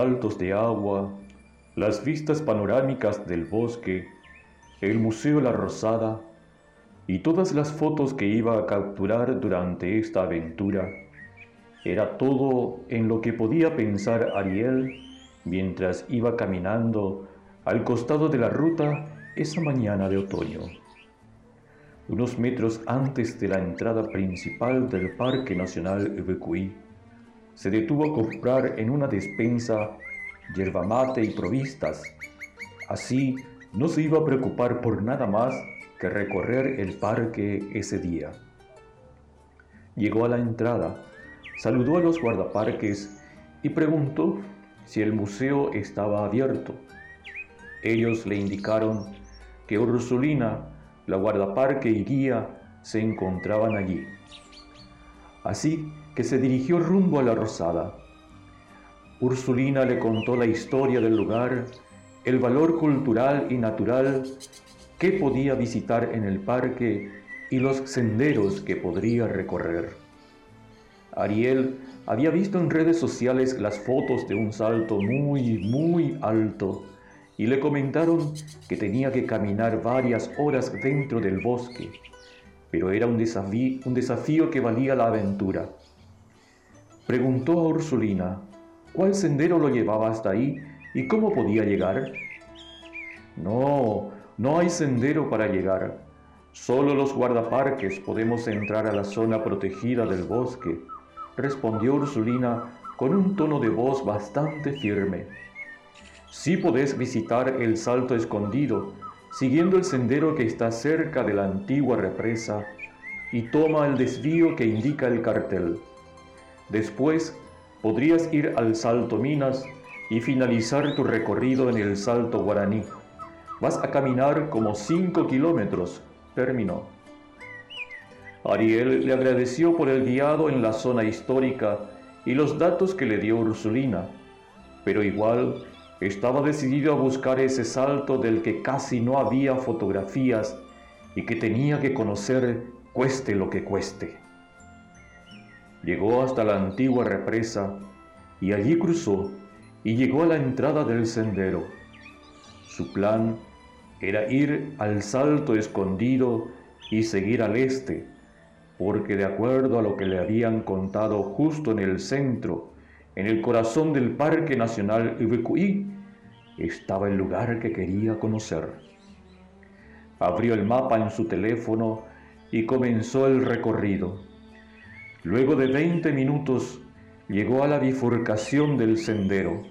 Saltos de agua, las vistas panorámicas del bosque, el Museo La Rosada y todas las fotos que iba a capturar durante esta aventura, era todo en lo que podía pensar Ariel mientras iba caminando al costado de la ruta esa mañana de otoño. Unos metros antes de la entrada principal del Parque Nacional Ubecuí, se detuvo a comprar en una despensa yerba mate y provistas. Así no se iba a preocupar por nada más que recorrer el parque ese día. Llegó a la entrada, saludó a los guardaparques y preguntó si el museo estaba abierto. Ellos le indicaron que Ursulina, la guardaparque y guía se encontraban allí. Así que se dirigió rumbo a la Rosada. Ursulina le contó la historia del lugar, el valor cultural y natural que podía visitar en el parque y los senderos que podría recorrer. Ariel había visto en redes sociales las fotos de un salto muy, muy alto y le comentaron que tenía que caminar varias horas dentro del bosque, pero era un desafío, un desafío que valía la aventura. Preguntó a Ursulina cuál sendero lo llevaba hasta ahí y cómo podía llegar. No, no hay sendero para llegar. Solo los guardaparques podemos entrar a la zona protegida del bosque respondió Ursulina con un tono de voz bastante firme. Sí podés visitar el salto escondido, siguiendo el sendero que está cerca de la antigua represa y toma el desvío que indica el cartel. Después podrías ir al Salto Minas y finalizar tu recorrido en el Salto Guaraní. Vas a caminar como 5 kilómetros, terminó. Ariel le agradeció por el guiado en la zona histórica y los datos que le dio Ursulina, pero igual estaba decidido a buscar ese salto del que casi no había fotografías y que tenía que conocer cueste lo que cueste. Llegó hasta la antigua represa y allí cruzó y llegó a la entrada del sendero. Su plan era ir al salto escondido y seguir al este, porque de acuerdo a lo que le habían contado justo en el centro, en el corazón del Parque Nacional Ubecuí, estaba el lugar que quería conocer. Abrió el mapa en su teléfono y comenzó el recorrido. Luego de 20 minutos llegó a la bifurcación del sendero.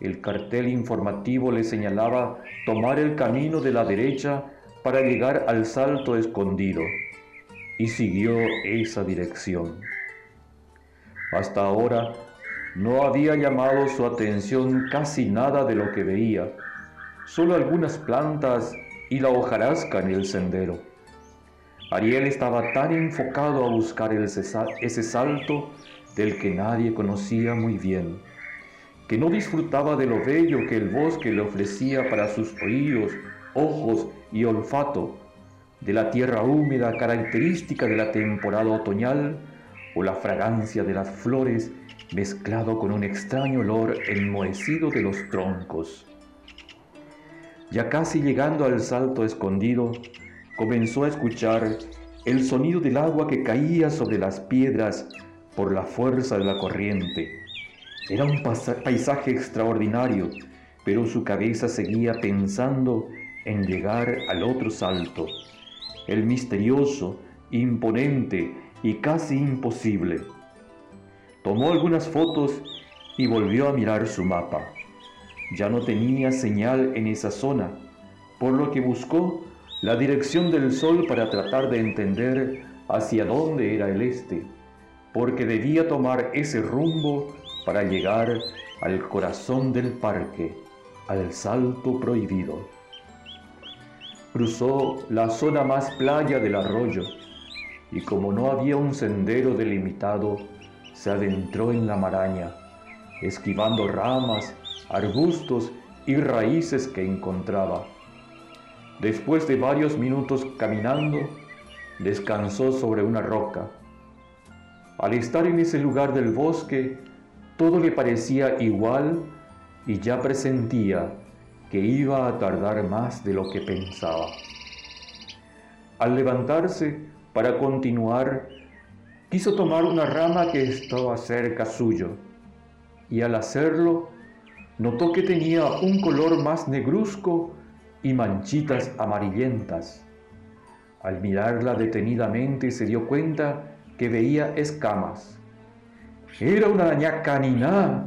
El cartel informativo le señalaba tomar el camino de la derecha para llegar al salto escondido y siguió esa dirección. Hasta ahora no había llamado su atención casi nada de lo que veía, solo algunas plantas y la hojarasca en el sendero. Ariel estaba tan enfocado a buscar ese salto del que nadie conocía muy bien, que no disfrutaba de lo bello que el bosque le ofrecía para sus oídos, ojos y olfato, de la tierra húmeda característica de la temporada otoñal o la fragancia de las flores mezclado con un extraño olor enmohecido de los troncos. Ya casi llegando al salto escondido, comenzó a escuchar el sonido del agua que caía sobre las piedras por la fuerza de la corriente. Era un paisaje extraordinario, pero su cabeza seguía pensando en llegar al otro salto el misterioso, imponente y casi imposible. Tomó algunas fotos y volvió a mirar su mapa. Ya no tenía señal en esa zona, por lo que buscó la dirección del sol para tratar de entender hacia dónde era el este, porque debía tomar ese rumbo para llegar al corazón del parque, al salto prohibido cruzó la zona más playa del arroyo y como no había un sendero delimitado, se adentró en la maraña, esquivando ramas, arbustos y raíces que encontraba. Después de varios minutos caminando, descansó sobre una roca. Al estar en ese lugar del bosque, todo le parecía igual y ya presentía que iba a tardar más de lo que pensaba. Al levantarse para continuar, quiso tomar una rama que estaba cerca suyo y al hacerlo notó que tenía un color más negruzco y manchitas amarillentas. Al mirarla detenidamente se dio cuenta que veía escamas. Era una araña canina.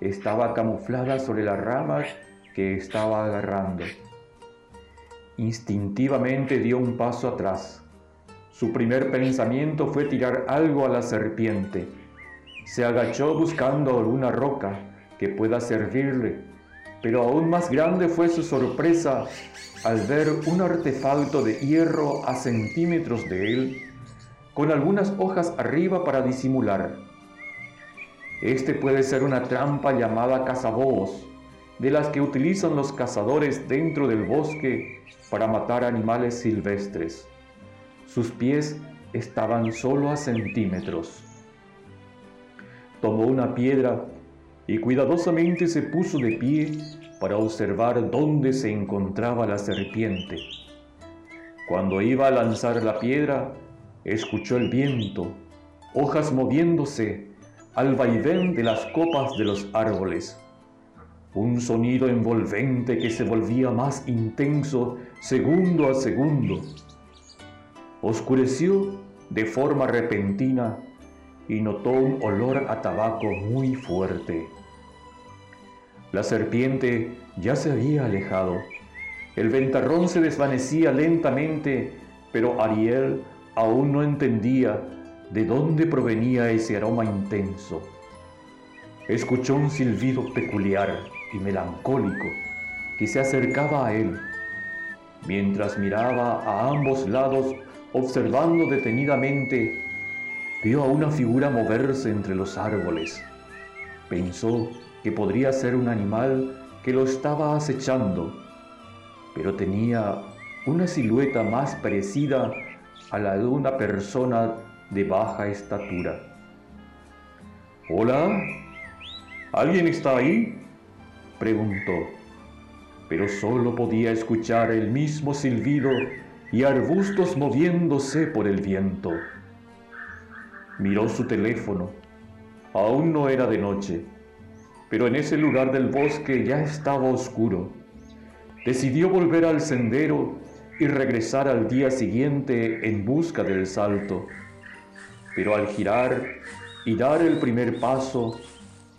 Estaba camuflada sobre las ramas que estaba agarrando. Instintivamente dio un paso atrás. Su primer pensamiento fue tirar algo a la serpiente. Se agachó buscando alguna roca que pueda servirle, pero aún más grande fue su sorpresa al ver un artefacto de hierro a centímetros de él, con algunas hojas arriba para disimular. Este puede ser una trampa llamada cazabobos, de las que utilizan los cazadores dentro del bosque para matar animales silvestres. Sus pies estaban solo a centímetros. Tomó una piedra y cuidadosamente se puso de pie para observar dónde se encontraba la serpiente. Cuando iba a lanzar la piedra, escuchó el viento, hojas moviéndose al vaivén de las copas de los árboles un sonido envolvente que se volvía más intenso segundo a segundo. Oscureció de forma repentina y notó un olor a tabaco muy fuerte. La serpiente ya se había alejado. El ventarrón se desvanecía lentamente, pero Ariel aún no entendía de dónde provenía ese aroma intenso. Escuchó un silbido peculiar y melancólico que se acercaba a él, mientras miraba a ambos lados observando detenidamente, vio a una figura moverse entre los árboles. Pensó que podría ser un animal que lo estaba acechando, pero tenía una silueta más parecida a la de una persona de baja estatura. Hola, ¿alguien está ahí? preguntó, pero solo podía escuchar el mismo silbido y arbustos moviéndose por el viento. Miró su teléfono. Aún no era de noche, pero en ese lugar del bosque ya estaba oscuro. Decidió volver al sendero y regresar al día siguiente en busca del salto. Pero al girar y dar el primer paso,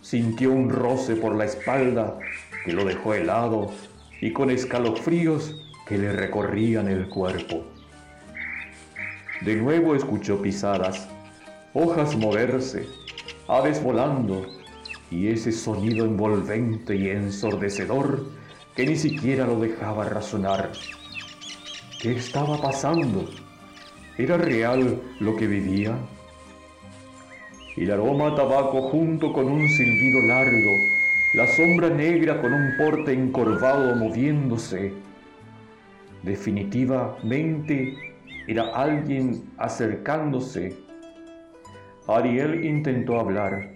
Sintió un roce por la espalda que lo dejó helado y con escalofríos que le recorrían el cuerpo. De nuevo escuchó pisadas, hojas moverse, aves volando y ese sonido envolvente y ensordecedor que ni siquiera lo dejaba razonar. ¿Qué estaba pasando? ¿Era real lo que vivía? el aroma a tabaco junto con un silbido largo, la sombra negra con un porte encorvado moviéndose. Definitivamente era alguien acercándose. Ariel intentó hablar,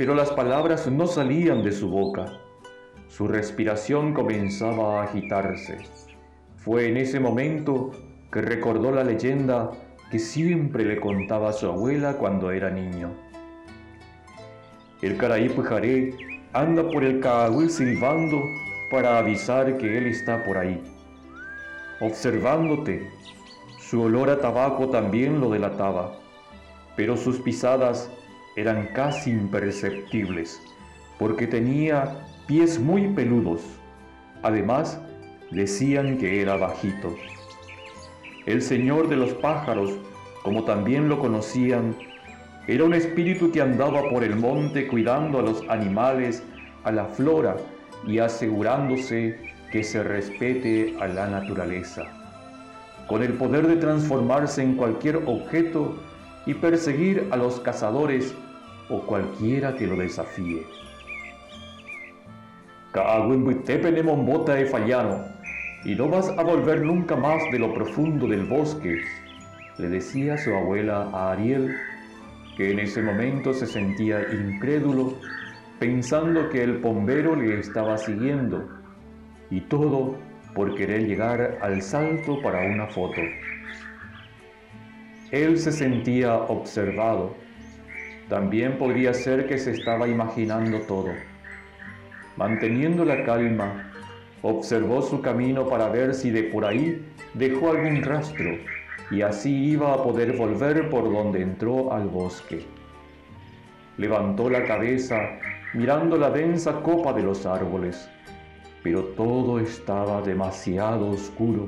pero las palabras no salían de su boca. Su respiración comenzaba a agitarse. Fue en ese momento que recordó la leyenda que siempre le contaba a su abuela cuando era niño. El Caraí Pujaré anda por el Caagüil silbando para avisar que él está por ahí. Observándote, su olor a tabaco también lo delataba, pero sus pisadas eran casi imperceptibles, porque tenía pies muy peludos. Además, decían que era bajito. El señor de los pájaros, como también lo conocían, era un espíritu que andaba por el monte cuidando a los animales, a la flora y asegurándose que se respete a la naturaleza, con el poder de transformarse en cualquier objeto y perseguir a los cazadores o cualquiera que lo desafíe. mombota de fallano y no vas a volver nunca más de lo profundo del bosque, le decía su abuela a Ariel que en ese momento se sentía incrédulo, pensando que el bombero le estaba siguiendo, y todo por querer llegar al salto para una foto. Él se sentía observado. También podría ser que se estaba imaginando todo. Manteniendo la calma, observó su camino para ver si de por ahí dejó algún rastro y así iba a poder volver por donde entró al bosque. Levantó la cabeza mirando la densa copa de los árboles, pero todo estaba demasiado oscuro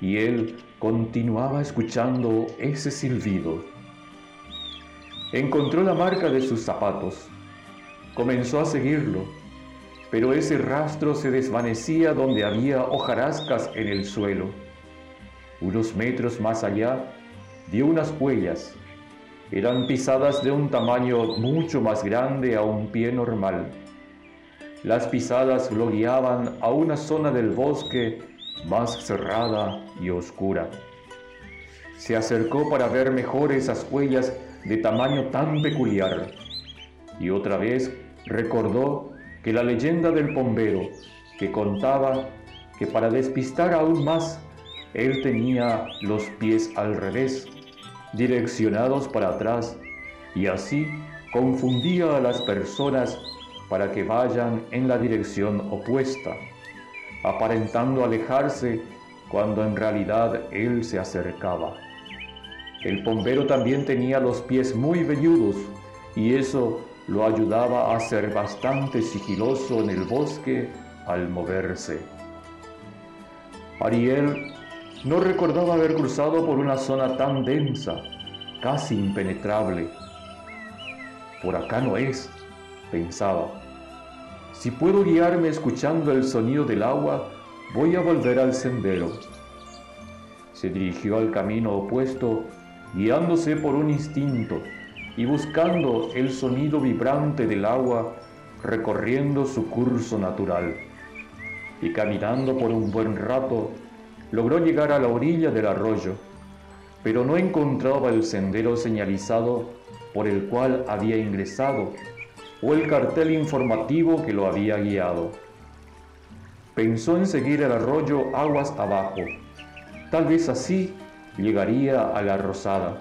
y él continuaba escuchando ese silbido. Encontró la marca de sus zapatos, comenzó a seguirlo, pero ese rastro se desvanecía donde había hojarascas en el suelo unos metros más allá, dio unas huellas. Eran pisadas de un tamaño mucho más grande a un pie normal. Las pisadas lo guiaban a una zona del bosque más cerrada y oscura. Se acercó para ver mejor esas huellas de tamaño tan peculiar y otra vez recordó que la leyenda del bombero que contaba que para despistar aún más él tenía los pies al revés, direccionados para atrás, y así confundía a las personas para que vayan en la dirección opuesta, aparentando alejarse cuando en realidad él se acercaba. El bombero también tenía los pies muy velludos y eso lo ayudaba a ser bastante sigiloso en el bosque al moverse. Ariel no recordaba haber cruzado por una zona tan densa, casi impenetrable. Por acá no es, pensaba. Si puedo guiarme escuchando el sonido del agua, voy a volver al sendero. Se dirigió al camino opuesto, guiándose por un instinto y buscando el sonido vibrante del agua recorriendo su curso natural. Y caminando por un buen rato, logró llegar a la orilla del arroyo, pero no encontraba el sendero señalizado por el cual había ingresado o el cartel informativo que lo había guiado. Pensó en seguir el arroyo aguas abajo. Tal vez así llegaría a la rosada,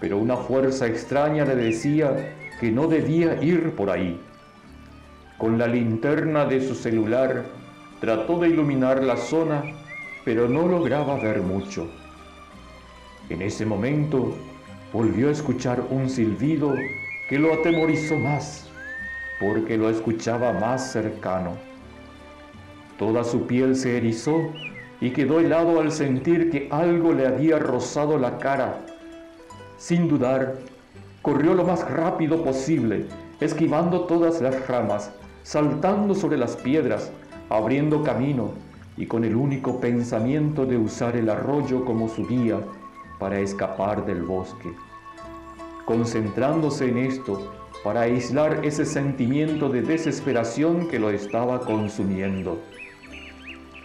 pero una fuerza extraña le decía que no debía ir por ahí. Con la linterna de su celular trató de iluminar la zona pero no lograba ver mucho. En ese momento volvió a escuchar un silbido que lo atemorizó más, porque lo escuchaba más cercano. Toda su piel se erizó y quedó helado al sentir que algo le había rozado la cara. Sin dudar, corrió lo más rápido posible, esquivando todas las ramas, saltando sobre las piedras, abriendo camino y con el único pensamiento de usar el arroyo como su guía para escapar del bosque. Concentrándose en esto para aislar ese sentimiento de desesperación que lo estaba consumiendo.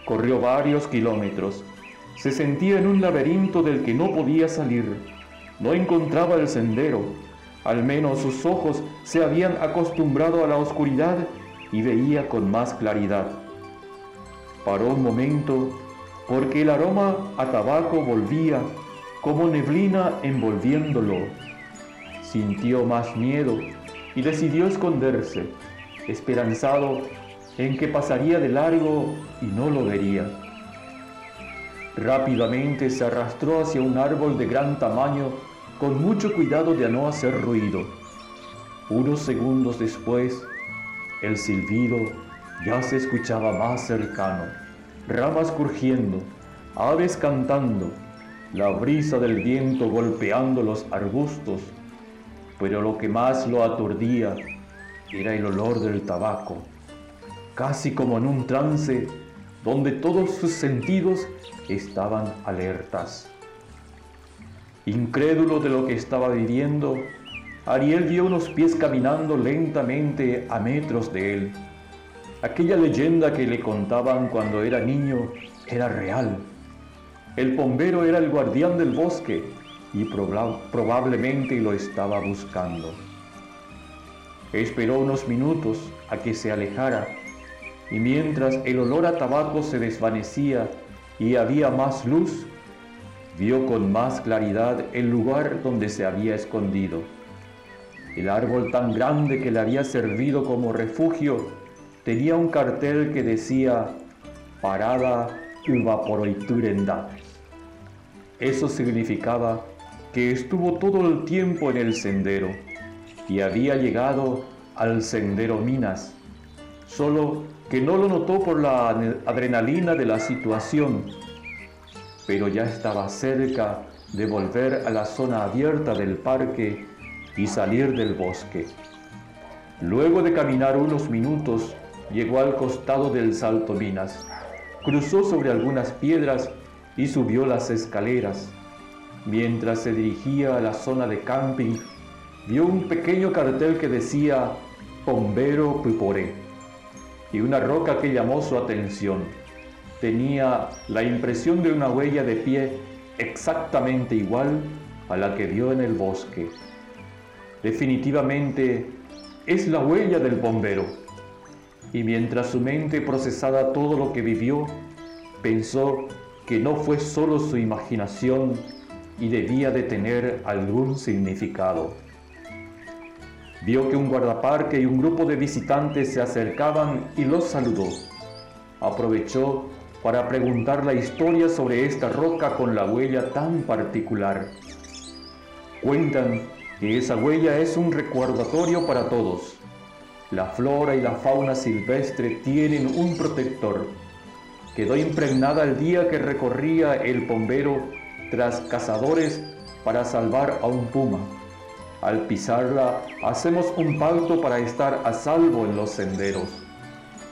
Corrió varios kilómetros. Se sentía en un laberinto del que no podía salir. No encontraba el sendero. Al menos sus ojos se habían acostumbrado a la oscuridad y veía con más claridad. Paró un momento porque el aroma a tabaco volvía como neblina envolviéndolo. Sintió más miedo y decidió esconderse, esperanzado en que pasaría de largo y no lo vería. Rápidamente se arrastró hacia un árbol de gran tamaño con mucho cuidado de no hacer ruido. Unos segundos después, el silbido ya se escuchaba más cercano, ramas crujiendo, aves cantando, la brisa del viento golpeando los arbustos, pero lo que más lo aturdía era el olor del tabaco, casi como en un trance donde todos sus sentidos estaban alertas. Incrédulo de lo que estaba viviendo, Ariel vio unos pies caminando lentamente a metros de él. Aquella leyenda que le contaban cuando era niño era real. El bombero era el guardián del bosque y probablemente lo estaba buscando. Esperó unos minutos a que se alejara y mientras el olor a tabaco se desvanecía y había más luz, vio con más claridad el lugar donde se había escondido. El árbol tan grande que le había servido como refugio tenía un cartel que decía Parada Uvaporoiturenda. Eso significaba que estuvo todo el tiempo en el sendero y había llegado al sendero Minas, solo que no lo notó por la adrenalina de la situación, pero ya estaba cerca de volver a la zona abierta del parque y salir del bosque. Luego de caminar unos minutos, llegó al costado del Salto Minas, cruzó sobre algunas piedras y subió las escaleras. Mientras se dirigía a la zona de camping, vio un pequeño cartel que decía Bombero Piporé y una roca que llamó su atención. Tenía la impresión de una huella de pie exactamente igual a la que vio en el bosque. Definitivamente es la huella del bombero. Y mientras su mente procesaba todo lo que vivió, pensó que no fue solo su imaginación y debía de tener algún significado. Vio que un guardaparque y un grupo de visitantes se acercaban y los saludó. Aprovechó para preguntar la historia sobre esta roca con la huella tan particular. Cuentan que esa huella es un recordatorio para todos. La flora y la fauna silvestre tienen un protector. Quedó impregnada el día que recorría el bombero tras cazadores para salvar a un puma. Al pisarla, hacemos un pacto para estar a salvo en los senderos.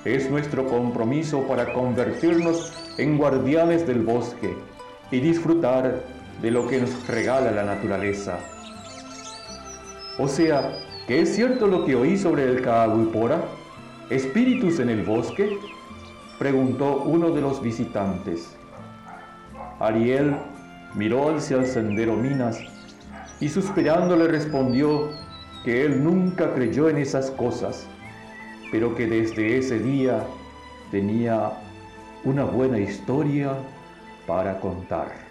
Es nuestro compromiso para convertirnos en guardianes del bosque y disfrutar de lo que nos regala la naturaleza. O sea, ¿que es cierto lo que oí sobre el Kaaguipora? ¿Espíritus en el bosque? Preguntó uno de los visitantes. Ariel miró hacia el sendero Minas y suspirando le respondió que él nunca creyó en esas cosas, pero que desde ese día tenía una buena historia para contar.